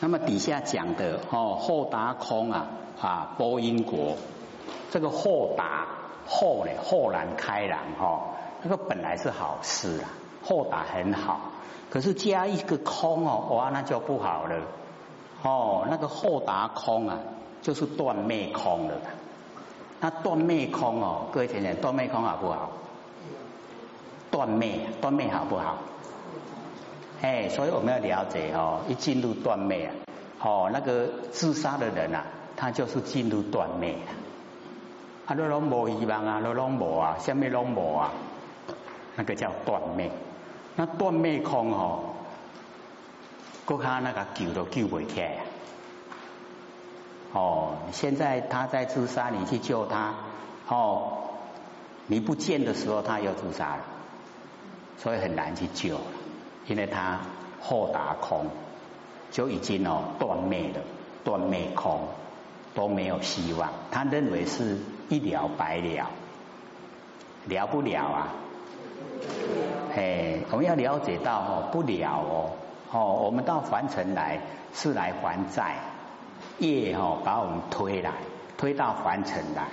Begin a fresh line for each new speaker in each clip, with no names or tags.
那么底下讲的哦，后达空啊啊，波音国，这个后达后呢，豁然开朗哈，那个本来是好事啊，后达很好，可是加一个空哦，哇，那就不好了哦，那个后达空啊，就是断灭空了。那断灭空哦，各位听听，断灭空好不好？断灭，断灭好不好？哎，所以我们要了解哦，一进入断灭啊，哦，那个自杀的人啊，他就是进入断灭了。啊，都拢无希望啊，都拢无啊，下面拢无啊，那个叫断灭。那断灭空哦，国他那个救都救不起来。哦，现在他在自杀，你去救他，哦，你不见的时候他又自杀了，所以很难去救了，因为他后达空就已经哦断灭了，断灭空都没有希望，他认为是一了百了，了不了啊？哎，我们要了解到哦，不了哦，哦，我们到凡尘来是来还债。业哦，把我们推来，推到凡尘来，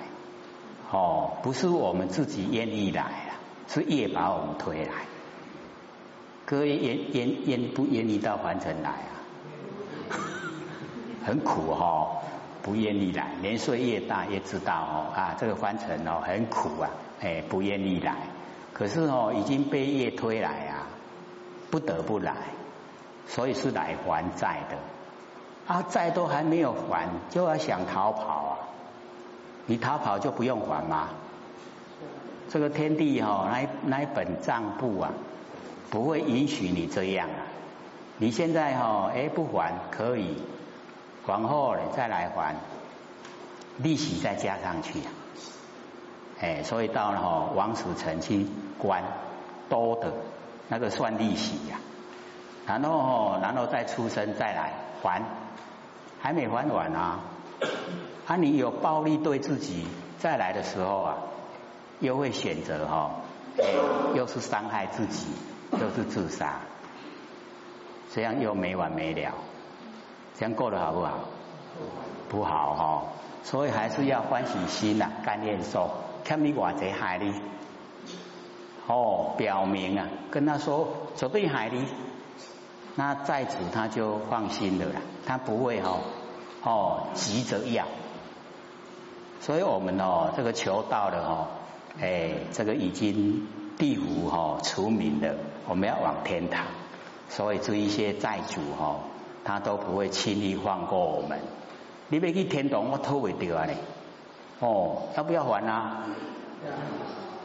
哦，不是我们自己愿意来啊，是业把我们推来。各位愿愿愿不愿意到凡尘来啊？很苦哈，不愿意来。年岁越大，越知道哦啊，这个凡尘哦很苦啊，哎，不愿意来。可是哦，已经被业推来啊，不得不来，所以是来还债的。啊，债都还没有还，就要想逃跑啊！你逃跑就不用还吗？这个天地哈，那那一本账簿啊，不会允许你这样啊！你现在哈，哎不还可以，往后再来还，利息再加上去啊！哎，所以到了哈王死城去关多的那个算利息呀，然后哈，然后再出生再来还。还没还完啊！啊，你有暴力对自己，再来的时候啊，又会选择哈，又是伤害自己，都是自杀，这样又没完没了，这样过得好不好？不好哈，所以还是要欢喜心呐，甘愿受，看你偌贼害你，哦，表明啊，跟他说绝对害你。那在此他就放心了啦，他不会哈哦急着要，所以我们哦这个求道的哦，哎这个已经地府哈除名了，我们要往天堂，所以这一些债主哈他都不会轻易放过我们。你别去天堂，我偷不掉啊你，哦要不要还啊？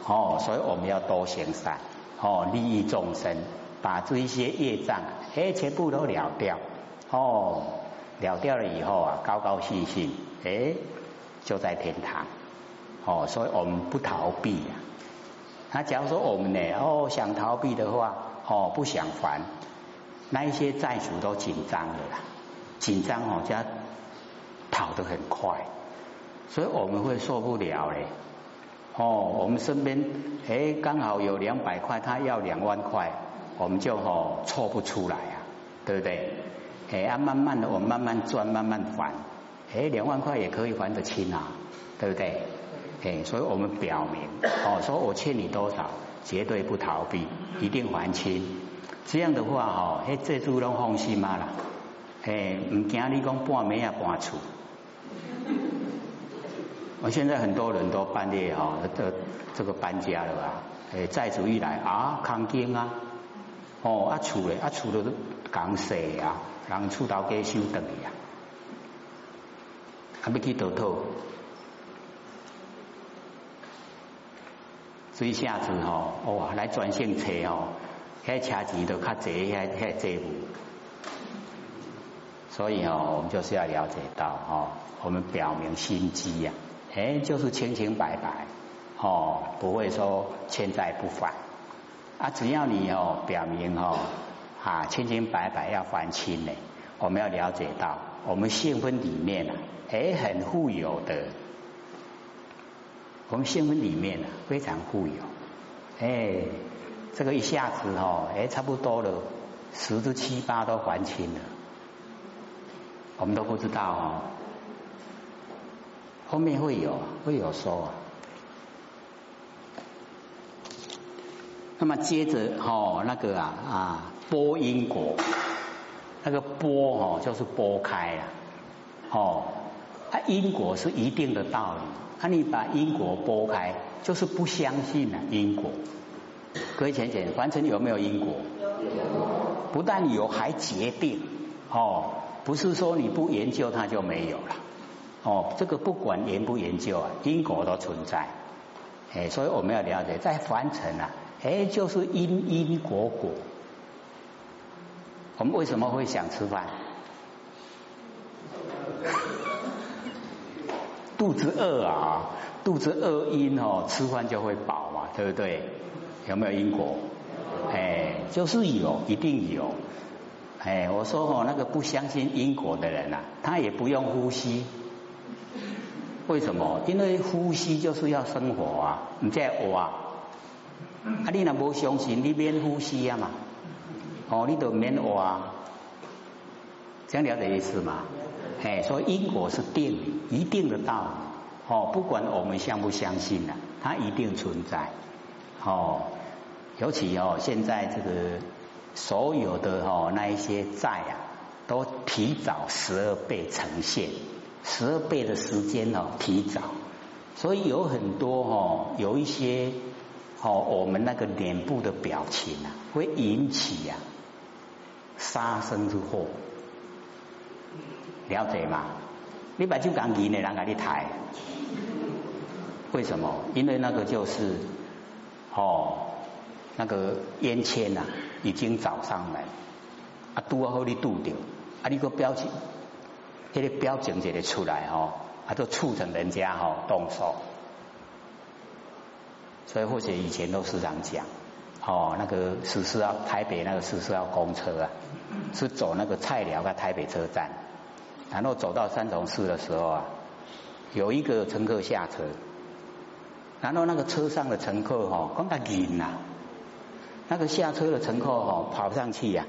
哦，所以我们要多行善，哦利益众生。把这一些业障，哎，全部都了掉，哦，了掉了以后啊，高高兴兴，哎，就在天堂，哦，所以我们不逃避呀。那假如说我们呢，哦，想逃避的话，哦，不想还，那一些债主都紧张了啦，紧张哦，就跑得很快，所以我们会受不了嘞。哦，我们身边，哎，刚好有两百块，他要两万块。我们就哦凑不出来啊，对不对？哎啊，慢慢的，我们慢慢赚，慢慢还。哎，两万块也可以还得清啊，对不对？哎，所以我们表明哦，说我欠你多少，绝对不逃避，一定还清。这样的话哈，哎，这主拢放心嘛啦。哎，唔惊你讲半暝啊搬厝。我现在很多人都半夜哈，这这个搬家了吧？哎，债主一来啊，扛惊啊。哦，啊厝咧，啊厝都讲细啊，人厝头家收等去啊，还要去倒土，所以下次吼，哦来专线车哦，遐车钱都较济，遐遐债务，所以哦，我们就是要了解到哦，我们表明心机呀，哎，就是清清白白，哦，不会说欠债不还。啊，只要你哦表明哦啊清清白白要还清呢，我们要了解到我们性分里面啊，哎很富有的，我们新闻里面啊非常富有，哎这个一下子哦哎差不多了十之七八都还清了，我们都不知道哦。后面会有，会有说。那么接着哦，那个啊啊，波因果，那个波哦，就是拨开了，哦，啊因果是一定的道理，那你把因果拨开，就是不相信了因果。各位浅浅，凡尘有没有因果？不但有，还决定哦，不是说你不研究它就没有了。哦，这个不管研不研究啊，因果都存在。哎，所以我们要了解，在凡尘啊。哎，就是因因果果。我们为什么会想吃饭？肚子饿啊，肚子饿因哦，吃饭就会饱嘛，对不对？有没有因果？哎，就是有，一定有。哎，我说哦，那个不相信因果的人啊，他也不用呼吸。为什么？因为呼吸就是要生活啊，你在挖。啊，啊你若无相信，你免呼吸啊嘛，哦，你都免活，这样了解意思嘛？哎，所以因果是定一定的道理，哦，不管我们相不相信啊，它一定存在，哦，尤其哦，现在这个所有的哦那一些债啊，都提早十二倍呈现，十二倍的时间哦提早，所以有很多哦有一些。哦，我们那个脸部的表情啊，会引起呀杀生之祸，了解吗？你把就讲银的人给你抬，为什么？因为那个就是哦，那个烟签呐，已经找上来，啊，拄好你拄掉，啊，你个表情，那个表情就得出来哦，啊，都促成人家哈动手。所以或者以前都时常讲，哦，那个十四号台北那个十四号公车啊，是走那个菜寮的台北车站，然后走到三重市的时候啊，有一个乘客下车，然后那个车上的乘客哈，刚他晕呐，那个下车的乘客哈跑上去呀，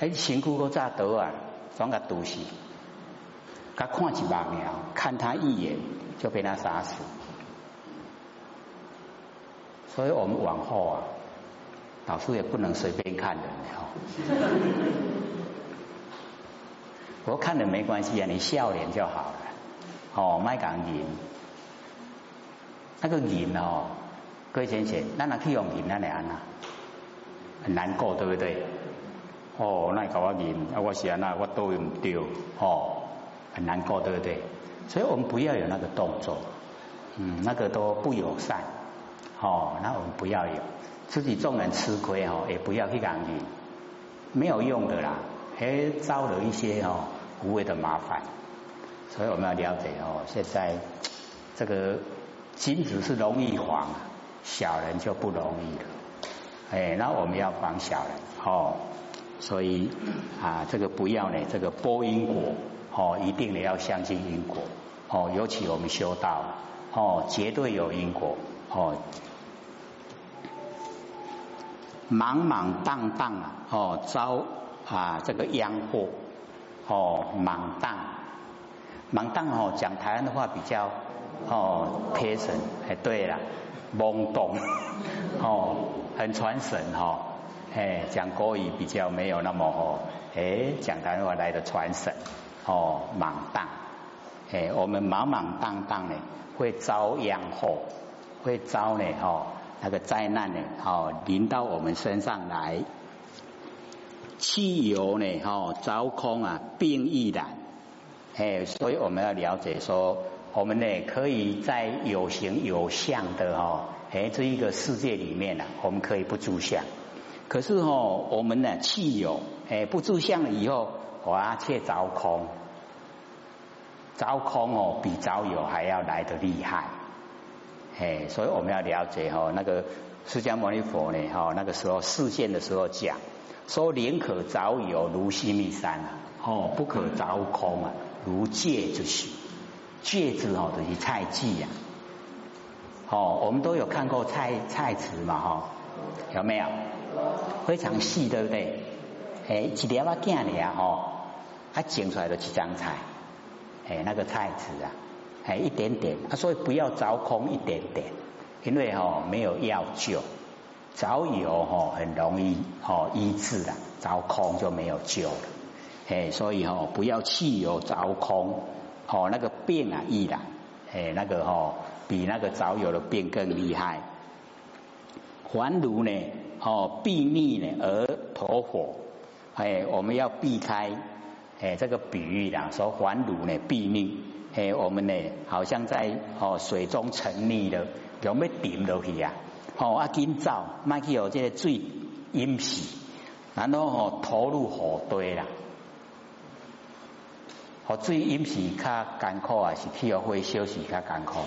哎，辛苦个炸头啊，装个毒死，他看几把秒，看他一眼就被他杀死。所以我们往后啊，老师也不能随便看人哦。我看了没关系啊，你笑脸就好了。哦，卖讲银，那个银哦，各位先生，那哪去用银那样啊？很难过，对不对？哦，那搞我银，啊，我想那我都用丢，哦，很难过，对不对？所以我们不要有那个动作，嗯，那个都不友善。哦，那我们不要有，自己众人吃亏哦，也不要去干预，没有用的啦，还招了一些哦无谓的麻烦，所以我们要了解哦，现在这个金子是容易黄，小人就不容易了，哎，那我们要防小人哦，所以啊，这个不要呢，这个播因果哦，一定得要相信因果哦，尤其我们修道哦，绝对有因果哦。茫茫荡荡啊，哦，遭啊这个殃祸，哦，茫荡，茫荡哦，讲台湾的话比较哦贴神，哎，对了，懵懂，哦，很传神哈，哎，讲国语比较没有那么哦，哎，讲台湾话来的传神，哦，茫荡，哎，我们莽莽荡荡呢，会遭殃祸，会遭呢，哦。那个灾难呢，哦，临到我们身上来，汽油呢，哦，着空啊，病亦然，哎，所以我们要了解说，我们呢可以在有形有相的哦，哎，这一个世界里面呢，我们可以不住相，可是哦，我们呢汽油，哎，不住相了以后，哇，却着空，着空哦，比着有还要来得厉害。哎，所以我们要了解哈，那个释迦牟尼佛呢，哈，那个时候示现的时候讲，说宁可早有如须弥山啊，哦，不可着空啊，如芥之许，芥子哦，等于菜稷呀，哦，我们都有看过菜菜词嘛，哈，有没有？非常细，对不对？哎，一条啊，见的呀，哦，它剪出来的几张菜，哎，那个菜籽啊，哎，一点点，啊，所以不要着空一点点，因为哦没有药救，着有哦很容易哦医治的，着空就没有救了，哎，所以哦不要气有着空，哦那个病啊易了，哎，那个哦比那个着有的病更厉害，还如呢哦避逆呢而投火，哎，我们要避开。哎，这个比喻啦，说还如呢避溺，哎，我们呢好像在哦水中沉溺了，有没点落去啊？哦，啊紧走，卖去哦这个水淹死，然后哦投入河堆啦，哦水淹死较艰苦啊，是去哦会休息较艰苦。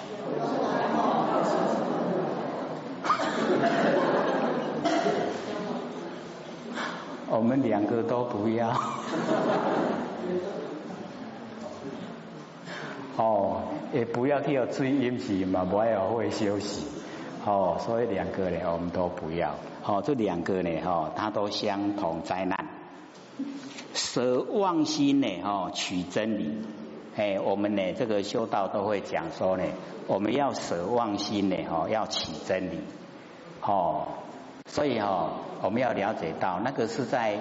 我们两个都不要。哦，也不要去追饮食嘛，不要会休息。哦，所以两个呢，我们都不要。哦，这两个呢，哈，它都相同灾难。舍妄心呢，哈，取真理。哎，我们呢，这个修道都会讲说呢，我们要舍妄心呢，哈，要取真理。哦，所以哈，我们要了解到，那个是在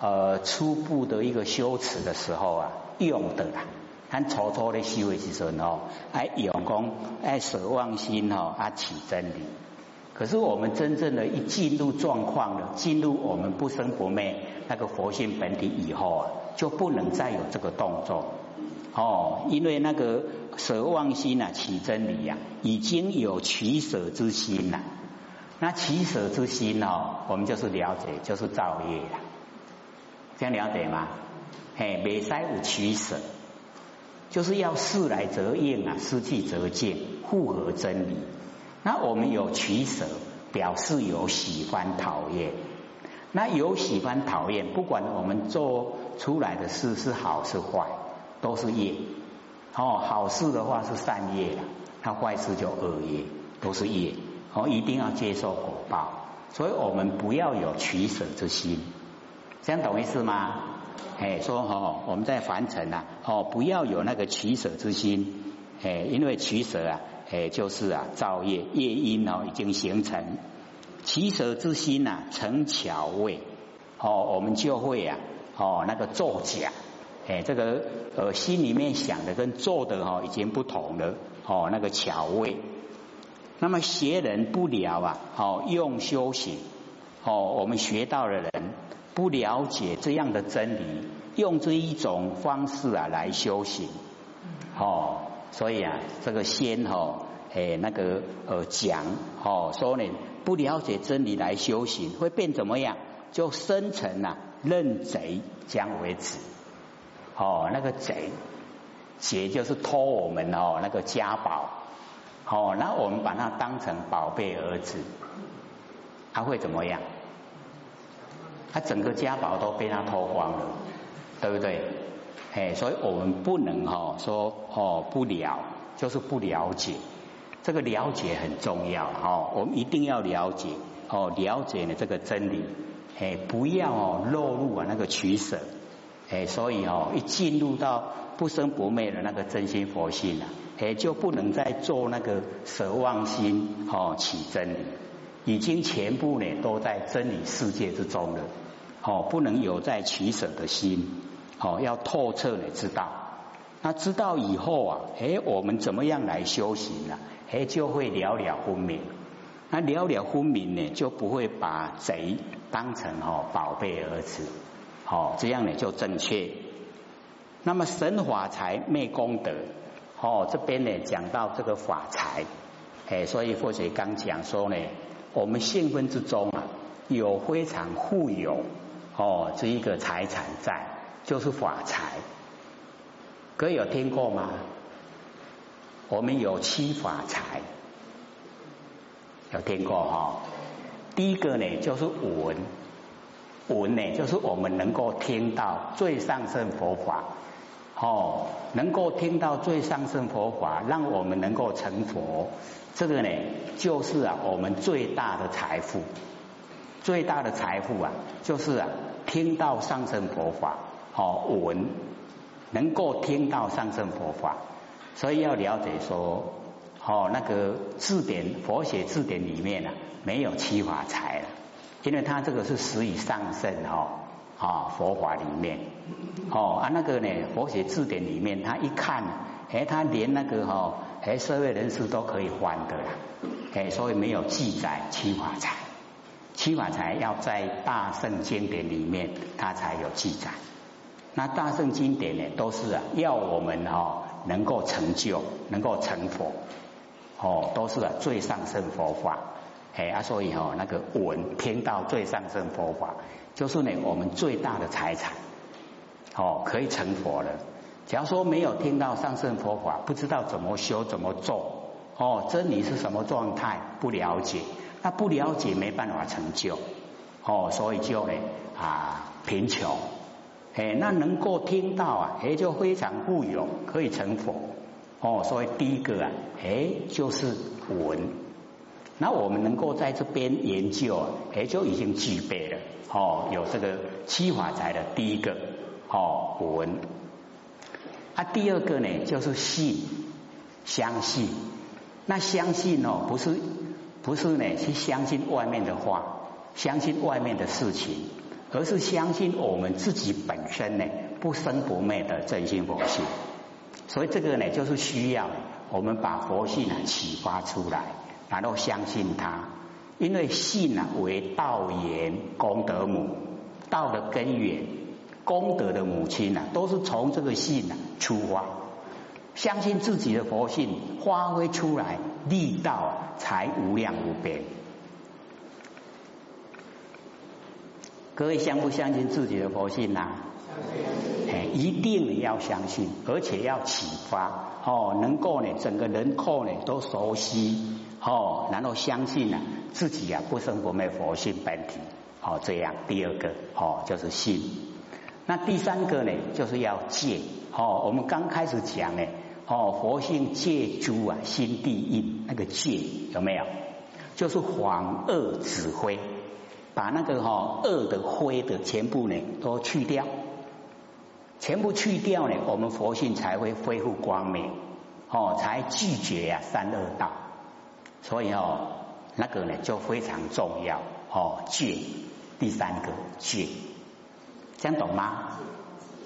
呃初步的一个修持的时候啊，用的啦。咱初初的修的时阵哦，爱用功，爱舍忘心哦，啊起真理。可是我们真正的一进入状况了，进入我们不生不灭那个佛性本体以后啊，就不能再有这个动作哦，因为那个舍忘心啊，起真理呀，已经有取舍之心了。那取舍之心哦，我们就是了解，就是造业了。这样了解吗？嘿，未使有取舍。就是要事来则应啊，失去则见，复合真理。那我们有取舍，表示有喜欢讨厌。那有喜欢讨厌，不管我们做出来的事是好是坏，都是业。哦，好事的话是善业，它坏事就恶业，都是业。哦，一定要接受果报。所以我们不要有取舍之心，这样懂意思吗？哎，说哦，我们在凡尘啊，哦，不要有那个取舍之心，哎，因为取舍啊，哎，就是啊，造业业因哦已经形成，取舍之心呐成巧位，哦，我们就会啊，哦，那个作假，哎，这个呃心里面想的跟做的哈已经不同了，哦，那个巧位，那么学人不了啊，哦，用修行，哦，我们学到的人。不了解这样的真理，用这一种方式啊来修行，哦，所以啊，这个先哦，诶那个呃讲哦说呢，不了解真理来修行会变怎么样？就生成啊认贼将为止，哦那个贼劫就是偷我们哦那个家宝，哦那我们把它当成宝贝儿子，他会怎么样？他整个家宝都被他偷光了，对不对？哎，所以我们不能哈说哦不了，就是不了解。这个了解很重要哈，我们一定要了解哦，了解呢这个真理，哎，不要哦落入啊那个取舍，哎，所以哦一进入到不生不灭的那个真心佛性啊，哎就不能再做那个舍妄心哦起真理，已经全部呢都在真理世界之中了。哦，不能有在取舍的心，哦，要透彻的知道。那知道以后啊，哎，我们怎么样来修行呢？哎，就会了了分明。那了了分明呢，就不会把贼当成哦宝贝儿子。哦，这样呢就正确。那么神法财昧功德，哦，这边呢讲到这个法财，哎，所以佛学刚讲说呢，我们性分之中啊，有非常富有。哦，这一个财产在就是法财，各位有听过吗？我们有七法财，有听过哈？第一个呢就是闻，闻呢就是我们能够听到最上圣佛法，哦，能够听到最上圣佛法，让我们能够成佛，这个呢就是啊我们最大的财富。最大的财富啊，就是啊，听到上圣佛法，哦闻，能够听到上圣佛法，所以要了解说，哦那个字典佛学字典里面啊没有七法财了，因为它这个是始于上圣哈啊佛法里面，哦啊那个呢佛学字典里面他一看，哎他连那个哈哎社会人士都可以翻的啦，哎所以没有记载七法财。七法财要在大圣经典里面，它才有记载。那大圣经典呢，都是啊，要我们哦能够成就，能够成佛，哦，都是啊最上圣佛法。哎啊，所以哦那个闻听到最上圣佛法，就是呢我们最大的财产，哦，可以成佛了。假如说没有听到上圣佛法，不知道怎么修怎么做，哦，真理是什么状态，不了解。他不了解，没办法成就，哦，所以就呢啊贫穷，哎，那能够听到啊，哎，就非常富有，可以成佛，哦，所以第一个啊，哎，就是闻，那我们能够在这边研究，啊哎，就已经具备了，哦，有这个七法财的第一个，哦，闻，啊，第二个呢，就是信，相信，那相信哦，不是。不是呢，去相信外面的话，相信外面的事情，而是相信我们自己本身呢不生不灭的真心佛性。所以这个呢，就是需要我们把佛性啊启发出来，然后相信它。因为信啊为道源功德母，道的根源，功德的母亲啊，都是从这个信啊出发。相信自己的佛性发挥出来，力道才无量无边。各位相不相信自己的佛性呐？哎，一定要相信，而且要启发哦，能够呢，整个人口呢都熟悉哦，然后相信呢自己啊不生不灭佛性本体哦，这样第二个哦就是信。那第三个呢，就是要戒哦。我们刚开始讲呢。哦，佛性戒诸啊，心地印那个戒有没有？就是黄恶指灰，把那个哈恶的灰的全部呢都去掉，全部去掉呢，我们佛性才会恢复光明，哦，才拒绝呀三恶道。所以哦，那个呢就非常重要哦，戒第三个戒，这样懂吗？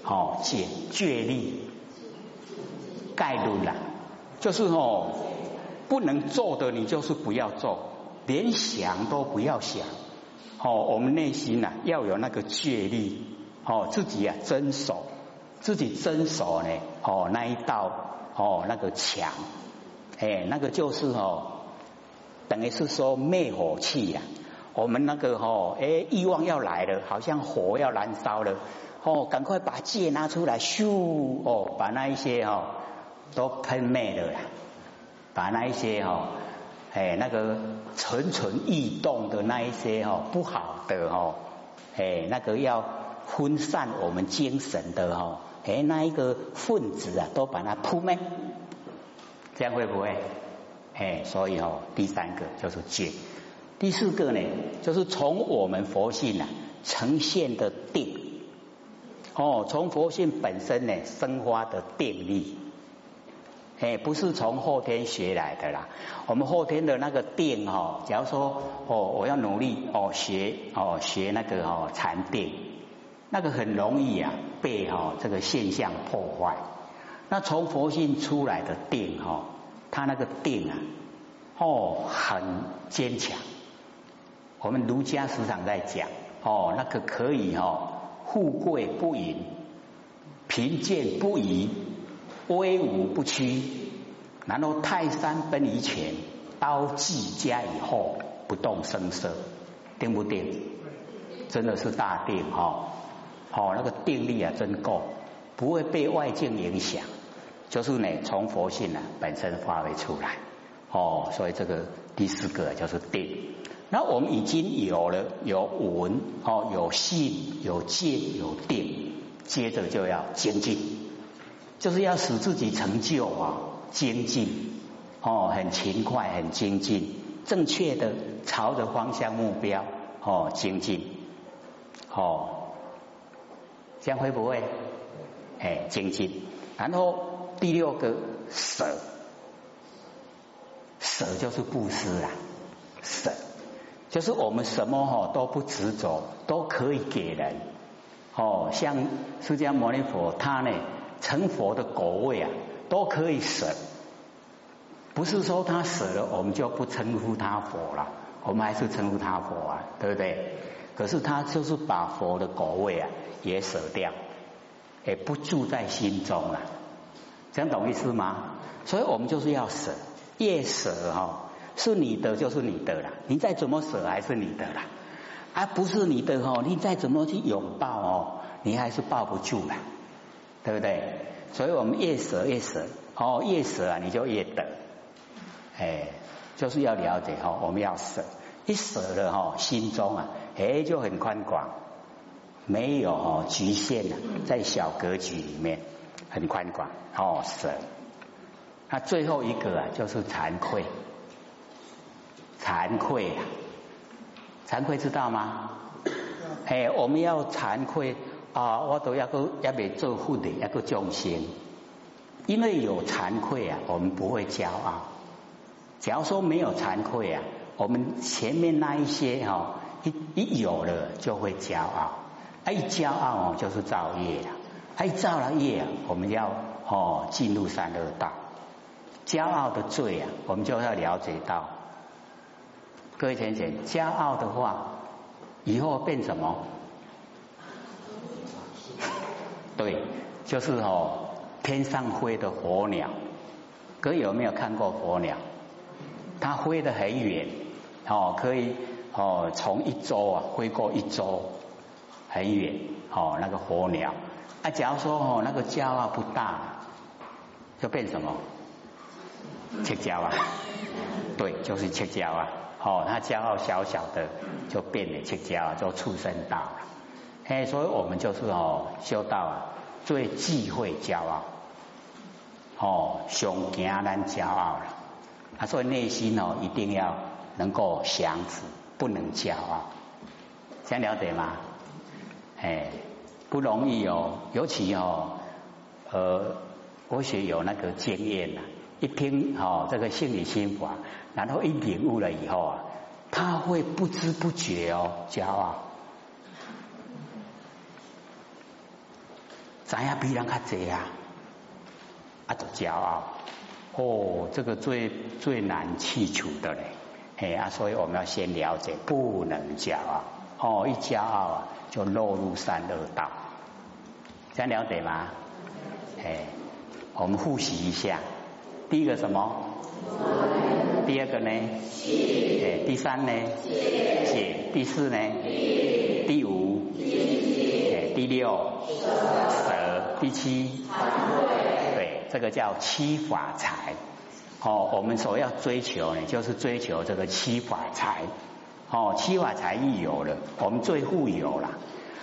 哦，戒戒力。概率啦，就是哦，不能做的你就是不要做，连想都不要想。哦，我们内心呐要有那个戒力，哦，自己啊遵守，自己遵守呢，哦那一道哦那个墙，哎，那个就是哦，等于是说灭火器呀。我们那个哦，哎欲望要来了，好像火要燃烧了，哦，赶快把戒拿出来，咻，哦，把那一些哦。都喷灭了啦，把那一些哈，哎，那个蠢蠢欲动的那一些哈，不好的哈，哎，那个要分散我们精神的哈，哎，那一个分子啊，都把它扑灭，这样会不会？哎，所以哦，第三个就是戒，第四个呢，就是从我们佛性啊呈现的定，哦，从佛性本身呢生发的定力。哎，不是从后天学来的啦。我们后天的那个定哈，假如说哦，我要努力哦学哦学那个哦禅定，那个很容易啊被哈这个现象破坏。那从佛性出来的定哈，它那个定啊哦很坚强。我们儒家时常在讲哦，那个可以哦富贵不淫，贫贱不移。威武不屈，然后泰山崩于前，刀计加以后，不动声色，定不定？真的是大定哈！哦，那个定力啊，真够，不会被外境影响。就是呢，从佛性啊本身发挥出来。哦，所以这个第四个就是定。那我们已经有了有闻哦，有信，有戒，有定，接着就要精进。就是要使自己成就啊，精进哦，很勤快，很精进，正确的朝着方向目标哦，精进哦。这样会不会？哎，精进。然后第六个舍，舍就是布施啊，舍就是我们什么哈都不执着，都可以给人。哦，像释迦牟尼佛他呢成佛的果位啊，都可以舍。不是说他舍了，我们就不称呼他佛了，我们还是称呼他佛啊，对不对？可是他就是把佛的果位啊也舍掉，也不住在心中了，这样懂意思吗？所以我们就是要舍，越舍哈，是你的就是你的了，你再怎么舍还是你的了，而不是你的哈，你再怎么去拥抱哦，你还是抱不住了，对不对？所以我们越舍越舍，哦，越舍啊，你就越得。哎，就是要了解哈，我们要舍，一舍了哈，心中啊，哎就很宽广，没有哦局限了，在小格局里面很宽广哦舍。那最后一个啊，就是惭愧，惭愧啊，惭愧知道吗？哎，我们要惭愧啊，我都要个要被做护的，要个众生，因为有惭愧啊，我们不会骄傲。假如说没有惭愧啊，我们前面那一些哈一一有了就会骄傲，一骄傲哦就是造业啊，一造了业啊，我们要哦进入三恶道，骄傲的罪啊，我们就要了解到，各位浅浅，骄傲的话以后变什么？对，就是哦天上飞的火鸟，各位有没有看过火鸟？它飞得很远，哦，可以哦，从一周啊飞过一周，很远，哦，那个火鸟。啊，假如说哦，那个骄傲不大，就变什么？切骄啊？对，就是切骄啊。哦，它骄傲小小的，就变得切骄，就畜生道了。哎，所以我们就是哦，修道啊，最忌讳骄傲，哦，上惊人骄傲了。啊，所以：“内心哦，一定要能够降服，不能骄傲，这样了解吗？哎，不容易哦，尤其哦，呃，我学有那个经验呐，一听哦这个心理心法，然后一领悟了以后啊，他会不知不觉哦骄傲，咱也比人较济啊，啊就骄傲。”哦，这个最最难去除的嘞，嘿啊，所以我们要先了解，不能骄傲，哦，一骄傲啊，就落入三恶道，这样了解吗？哎，我们复习一下，第一个什么？第二个呢？哎，第三呢？解。第四呢？第五？第六？舍。第七？对这个叫七法财，哦，我们所要追求呢，就是追求这个七法财，哦，七法财一有了，我们最富有了。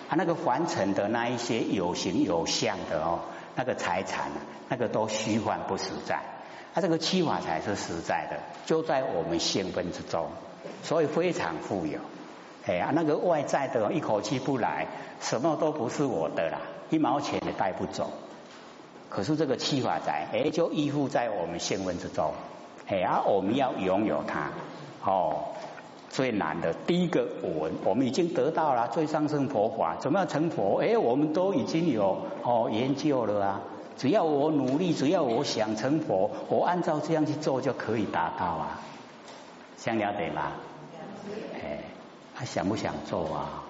啊，那个凡尘的那一些有形有相的哦，那个财产，那个都虚幻不实在。它这个七法财是实在的，就在我们性分之中，所以非常富有。哎呀，那个外在的，一口气不来，什么都不是我的啦，一毛钱也带不走。可是这个七法在，哎，就依附在我们性温之中，哎，而我们要拥有它，哦，最难的第一个我，我们已经得到了最上乘佛法，怎么样成佛？哎，我们都已经有哦研究了啊，只要我努力，只要我想成佛，我按照这样去做就可以达到啊，想了解吗？哎，还想不想做啊？